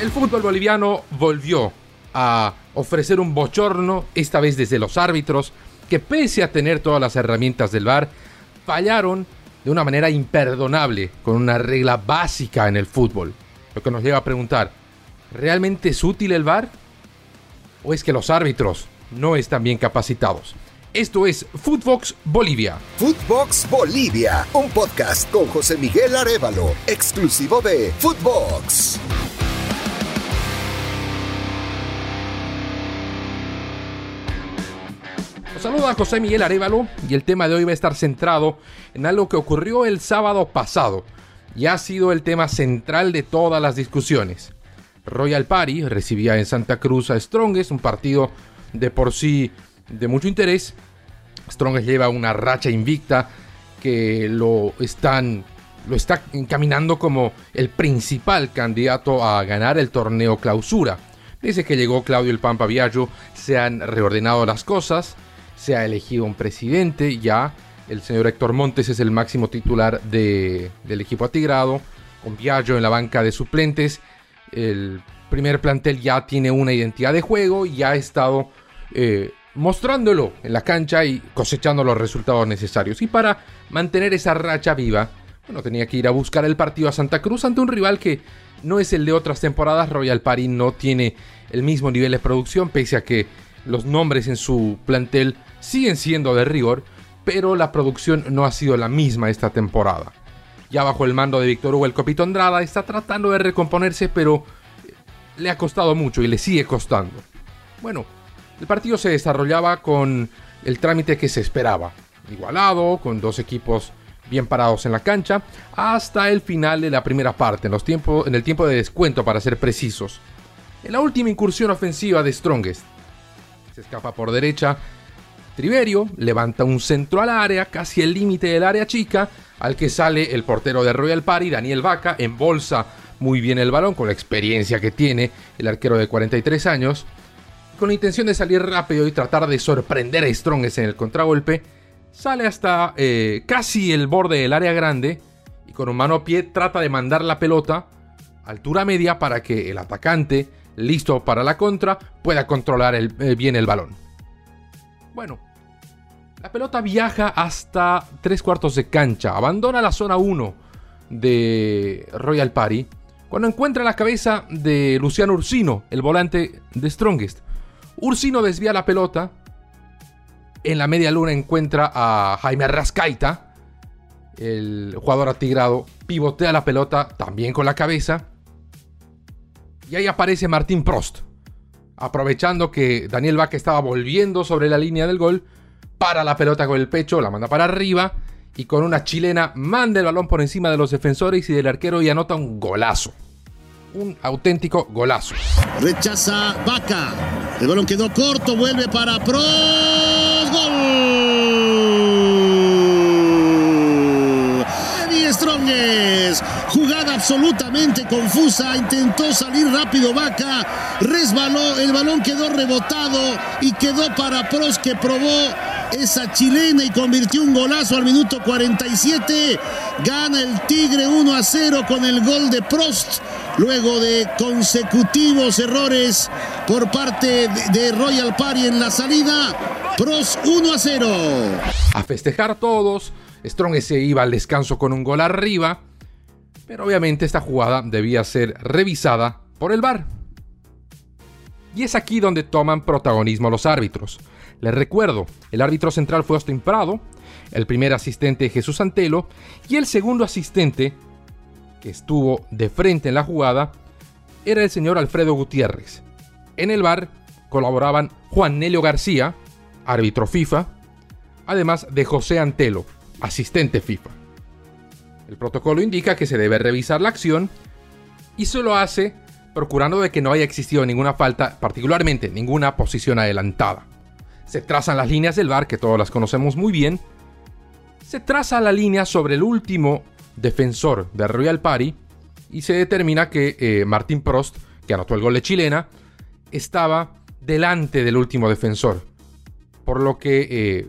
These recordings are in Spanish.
El fútbol boliviano volvió a ofrecer un bochorno, esta vez desde los árbitros, que pese a tener todas las herramientas del VAR, fallaron de una manera imperdonable con una regla básica en el fútbol. Lo que nos lleva a preguntar, ¿realmente es útil el VAR? ¿O es que los árbitros no están bien capacitados? Esto es Footbox Bolivia. Footbox Bolivia, un podcast con José Miguel Arevalo, exclusivo de Footbox. Saluda José Miguel Arevalo y el tema de hoy va a estar centrado en algo que ocurrió el sábado pasado y ha sido el tema central de todas las discusiones. Royal Party recibía en Santa Cruz a Strongest, un partido de por sí de mucho interés. Strongest lleva una racha invicta que lo están lo está encaminando como el principal candidato a ganar el torneo clausura. Desde que llegó Claudio el Pampa Viaggio se han reordenado las cosas, se ha elegido un presidente ya. El señor Héctor Montes es el máximo titular del equipo atigrado, con Viaggio en la banca de suplentes. El primer plantel ya tiene una identidad de juego y ha estado eh, mostrándolo en la cancha y cosechando los resultados necesarios. Y para mantener esa racha viva, bueno, tenía que ir a buscar el partido a Santa Cruz ante un rival que no es el de otras temporadas. Royal Party no tiene el mismo nivel de producción, pese a que los nombres en su plantel siguen siendo de rigor, pero la producción no ha sido la misma esta temporada. Ya bajo el mando de Víctor Hugo el Copito Andrada está tratando de recomponerse, pero le ha costado mucho y le sigue costando. Bueno, el partido se desarrollaba con el trámite que se esperaba, igualado, con dos equipos bien parados en la cancha, hasta el final de la primera parte, en, los en el tiempo de descuento para ser precisos. En la última incursión ofensiva de Strongest, se escapa por derecha, Triverio levanta un centro al área, casi el límite del área chica, al que sale el portero de Royal Party, Daniel Vaca, embolsa muy bien el balón con la experiencia que tiene el arquero de 43 años. Con la intención de salir rápido y tratar de sorprender a Strongest en el contragolpe, sale hasta eh, casi el borde del área grande y con un mano a pie trata de mandar la pelota altura media para que el atacante, listo para la contra, pueda controlar eh, bien el balón. Bueno, la pelota viaja hasta tres cuartos de cancha, abandona la zona 1 de Royal Party, cuando encuentra la cabeza de Luciano Ursino, el volante de Strongest. Ursino desvía la pelota, en la media luna encuentra a Jaime Rascaita, el jugador atigrado, pivotea la pelota también con la cabeza, y ahí aparece Martín Prost, aprovechando que Daniel Vaca estaba volviendo sobre la línea del gol, para la pelota con el pecho, la manda para arriba y con una chilena manda el balón por encima de los defensores y del arquero y anota un golazo. Un auténtico golazo. Rechaza Vaca. El balón quedó corto, vuelve para Pro. Absolutamente confusa. Intentó salir rápido Vaca. Resbaló. El balón quedó rebotado y quedó para Pros que probó esa chilena y convirtió un golazo al minuto 47. Gana el Tigre 1 a 0 con el gol de Prost. Luego de consecutivos errores por parte de Royal Party en la salida, Prost 1 a 0. A festejar todos, Strong se iba al descanso con un gol arriba, pero obviamente esta jugada debía ser revisada por el VAR. Y es aquí donde toman protagonismo los árbitros. Les recuerdo, el árbitro central fue Austin Prado, el primer asistente Jesús Antelo y el segundo asistente que estuvo de frente en la jugada era el señor Alfredo Gutiérrez. En el bar colaboraban Juan Nelio García, árbitro FIFA, además de José Antelo, asistente FIFA. El protocolo indica que se debe revisar la acción y se lo hace procurando de que no haya existido ninguna falta, particularmente ninguna posición adelantada. Se trazan las líneas del bar, que todos las conocemos muy bien. Se traza la línea sobre el último defensor de Royal Party y se determina que eh, Martín Prost, que anotó el gol de chilena, estaba delante del último defensor. Por lo que eh,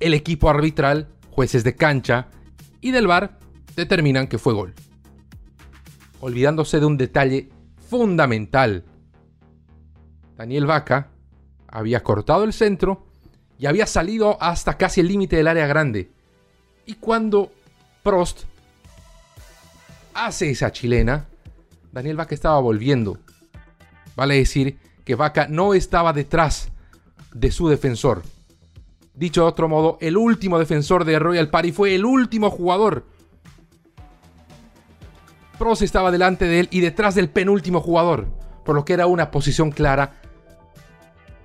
el equipo arbitral, jueces de cancha y del bar determinan que fue gol. Olvidándose de un detalle fundamental. Daniel Vaca había cortado el centro y había salido hasta casi el límite del área grande. Y cuando Prost hace esa chilena, Daniel Vaca estaba volviendo. Vale decir que Vaca no estaba detrás de su defensor. Dicho de otro modo, el último defensor de Royal Party fue el último jugador. Prost estaba delante de él y detrás del penúltimo jugador, por lo que era una posición clara,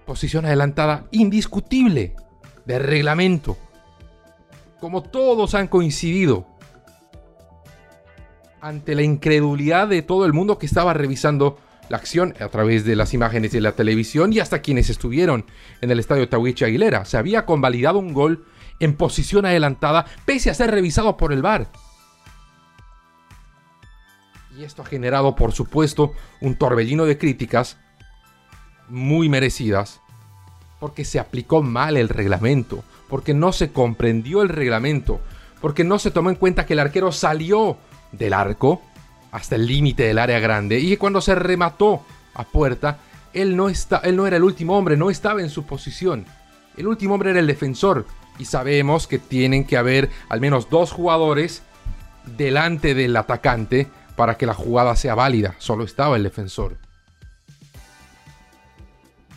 posición adelantada indiscutible de reglamento. Como todos han coincidido ante la incredulidad de todo el mundo que estaba revisando la acción a través de las imágenes de la televisión y hasta quienes estuvieron en el estadio Tawichi Aguilera. Se había convalidado un gol en posición adelantada pese a ser revisado por el VAR. Y esto ha generado, por supuesto, un torbellino de críticas muy merecidas porque se aplicó mal el reglamento, porque no se comprendió el reglamento, porque no se tomó en cuenta que el arquero salió del arco hasta el límite del área grande y cuando se remató a puerta, él no, está, él no era el último hombre, no estaba en su posición. El último hombre era el defensor y sabemos que tienen que haber al menos dos jugadores delante del atacante para que la jugada sea válida. Solo estaba el defensor.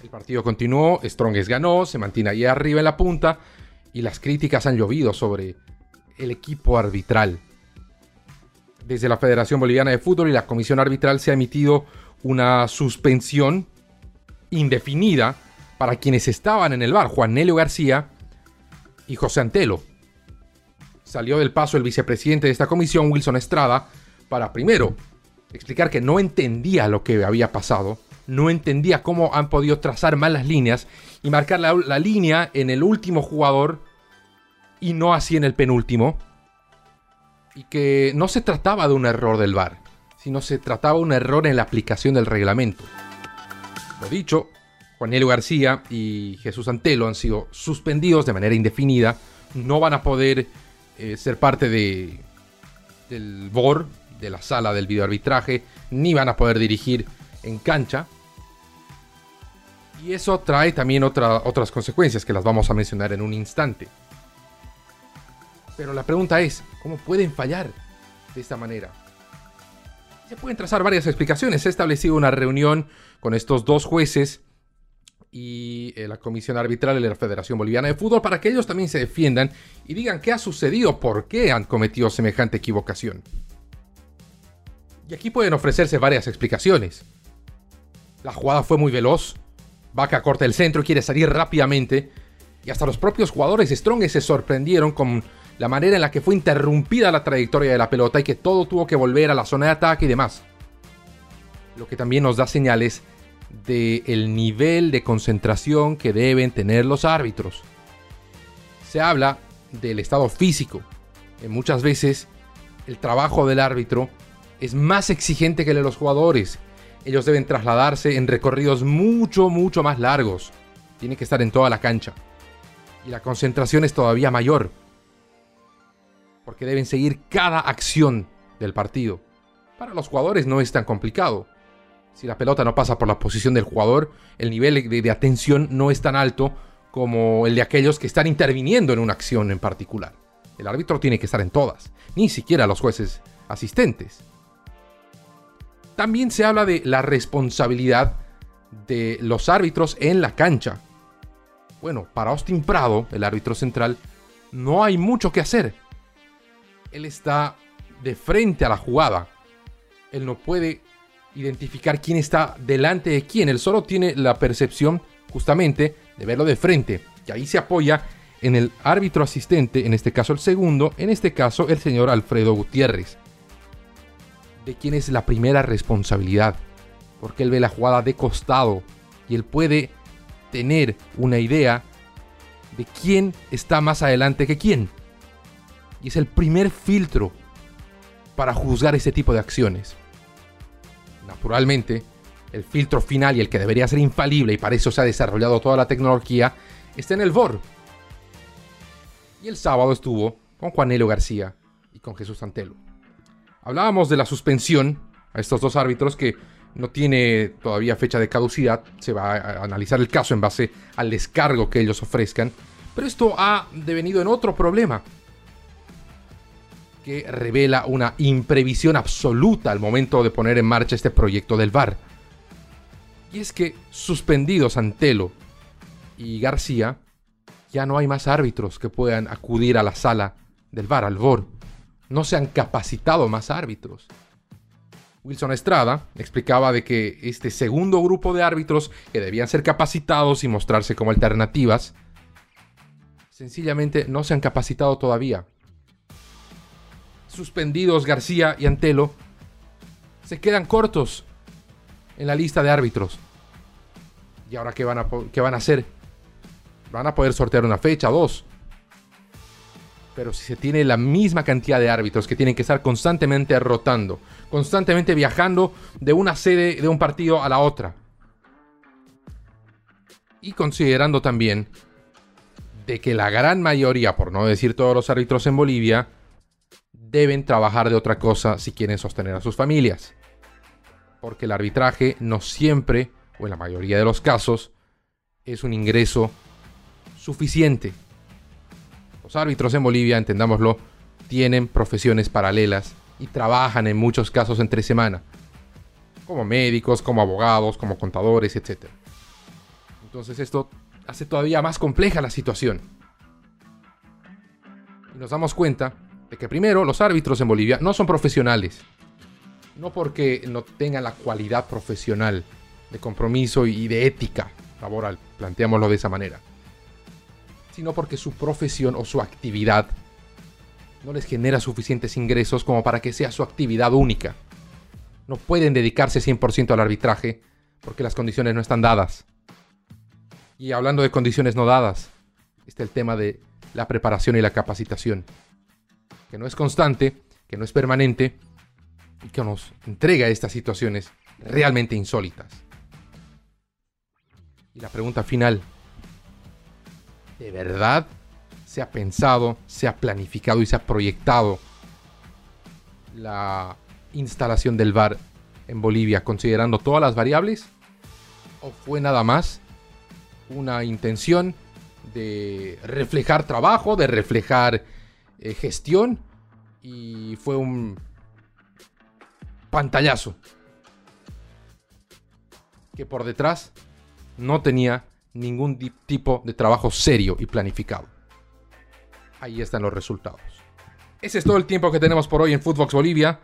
El partido continuó, Strongest ganó, se mantiene ahí arriba en la punta y las críticas han llovido sobre el equipo arbitral desde la Federación Boliviana de Fútbol y la Comisión Arbitral se ha emitido una suspensión indefinida para quienes estaban en el bar, Juan Nelio García y José Antelo. Salió del paso el vicepresidente de esta comisión, Wilson Estrada, para primero explicar que no entendía lo que había pasado, no entendía cómo han podido trazar mal las líneas y marcar la, la línea en el último jugador y no así en el penúltimo y que no se trataba de un error del VAR, sino se trataba de un error en la aplicación del reglamento. Lo dicho, Juanelo García y Jesús Antelo han sido suspendidos de manera indefinida, no van a poder eh, ser parte de, del BOR, de la sala del videoarbitraje, ni van a poder dirigir en cancha. Y eso trae también otras consecuencias que las vamos a mencionar en un instante. Pero la pregunta es, ¿cómo pueden fallar de esta manera? Se pueden trazar varias explicaciones. Se ha establecido una reunión con estos dos jueces y eh, la Comisión Arbitral de la Federación Boliviana de Fútbol para que ellos también se defiendan y digan qué ha sucedido, por qué han cometido semejante equivocación. Y aquí pueden ofrecerse varias explicaciones. La jugada fue muy veloz. Vaca corta el centro quiere salir rápidamente. Y hasta los propios jugadores Strong se sorprendieron con la manera en la que fue interrumpida la trayectoria de la pelota y que todo tuvo que volver a la zona de ataque y demás. Lo que también nos da señales del el nivel de concentración que deben tener los árbitros. Se habla del estado físico. muchas veces el trabajo del árbitro es más exigente que el de los jugadores. Ellos deben trasladarse en recorridos mucho, mucho más largos. Tienen que estar en toda la cancha. Y la concentración es todavía mayor porque deben seguir cada acción del partido. Para los jugadores no es tan complicado. Si la pelota no pasa por la posición del jugador, el nivel de, atención no es tan alto como el de aquellos que están interviniendo en una acción en particular. El árbitro tiene que estar en todas, ni siquiera los jueces asistentes. También se habla de la responsabilidad de los árbitros en la cancha. Bueno, para Austin Prado, el árbitro central, no hay mucho que hacer él está de frente a la jugada. Él no puede identificar quién está delante de quién. Él solo tiene la percepción justamente de verlo de frente. Y ahí se apoya en el árbitro asistente, en este caso el segundo, en este caso el señor Alfredo Gutiérrez. De quién es la primera responsabilidad. Porque él ve la jugada de costado y él puede tener una idea de quién está más adelante que quién y es el primer filtro para juzgar ese tipo de acciones. Naturalmente, el filtro final y el que debería ser infalible y para eso se ha desarrollado toda la tecnología está en el VOR. Y el sábado estuvo con Juanelo García y con Jesús Antelo. Hablábamos de la suspensión a estos dos árbitros que no tiene todavía fecha de caducidad, se va a analizar el caso en base al descargo que ellos ofrezcan, pero esto ha devenido en otro problema que revela una imprevisión absoluta al momento de poner en marcha este proyecto del VAR. Y es que suspendidos Antelo y García, ya no hay más árbitros que puedan acudir a la sala del VAR, al VOR. No se han capacitado más árbitros. Wilson Estrada explicaba de que este segundo grupo de árbitros que debían ser capacitados y mostrarse como alternativas, sencillamente no se han capacitado todavía. Suspendidos García y Antelo se quedan cortos en la lista de árbitros. ¿Y ahora qué van a, qué van a hacer? Van a poder sortear una fecha, dos. Pero si se tiene la misma cantidad de árbitros que tienen que estar constantemente rotando, constantemente viajando de una sede de un partido a la otra. Y considerando también de que la gran mayoría, por no decir todos los árbitros en Bolivia, deben trabajar de otra cosa si quieren sostener a sus familias. Porque el arbitraje no siempre, o en la mayoría de los casos, es un ingreso suficiente los árbitros en Bolivia, entendámoslo, tienen profesiones paralelas y trabajan en muchos casos entre semana, como médicos, como abogados, como contadores, etc. Entonces esto hace todavía más compleja la situación. Y nos damos cuenta que primero los árbitros en Bolivia no son profesionales. No porque no tengan la cualidad profesional de compromiso y de ética laboral, planteámoslo de esa manera sino porque su profesión o su actividad no les genera suficientes ingresos como para que sea su actividad única. No pueden dedicarse 100% al arbitraje porque las condiciones no están dadas. Y hablando de condiciones no dadas, está el tema de la preparación y la capacitación, que no es constante, que no es permanente y que nos entrega estas situaciones realmente insólitas. Y la pregunta final, de verdad se ha pensado, se ha planificado y se ha proyectado la instalación del VAR en Bolivia considerando todas las variables? ¿O fue nada más una intención de reflejar trabajo, de reflejar eh, gestión y fue un pantallazo que por detrás no tenía ningún tipo de trabajo serio y planificado. Ahí están los resultados. Ese es todo el tiempo que tenemos por hoy en Footbox Bolivia.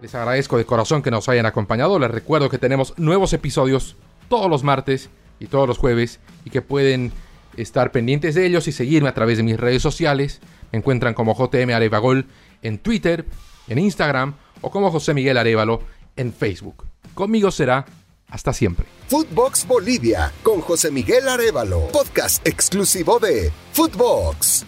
Les agradezco de corazón que nos hayan acompañado. Les recuerdo que tenemos nuevos episodios todos los martes y todos los jueves y que pueden estar pendientes de ellos y seguirme a través de mis redes sociales. Encuentran como JM Arevagol en Twitter, en Instagram o como José Miguel Arevalo en Facebook. Conmigo será hasta siempre. Footbox Bolivia con José Miguel Arevalo, podcast exclusivo de Footbox.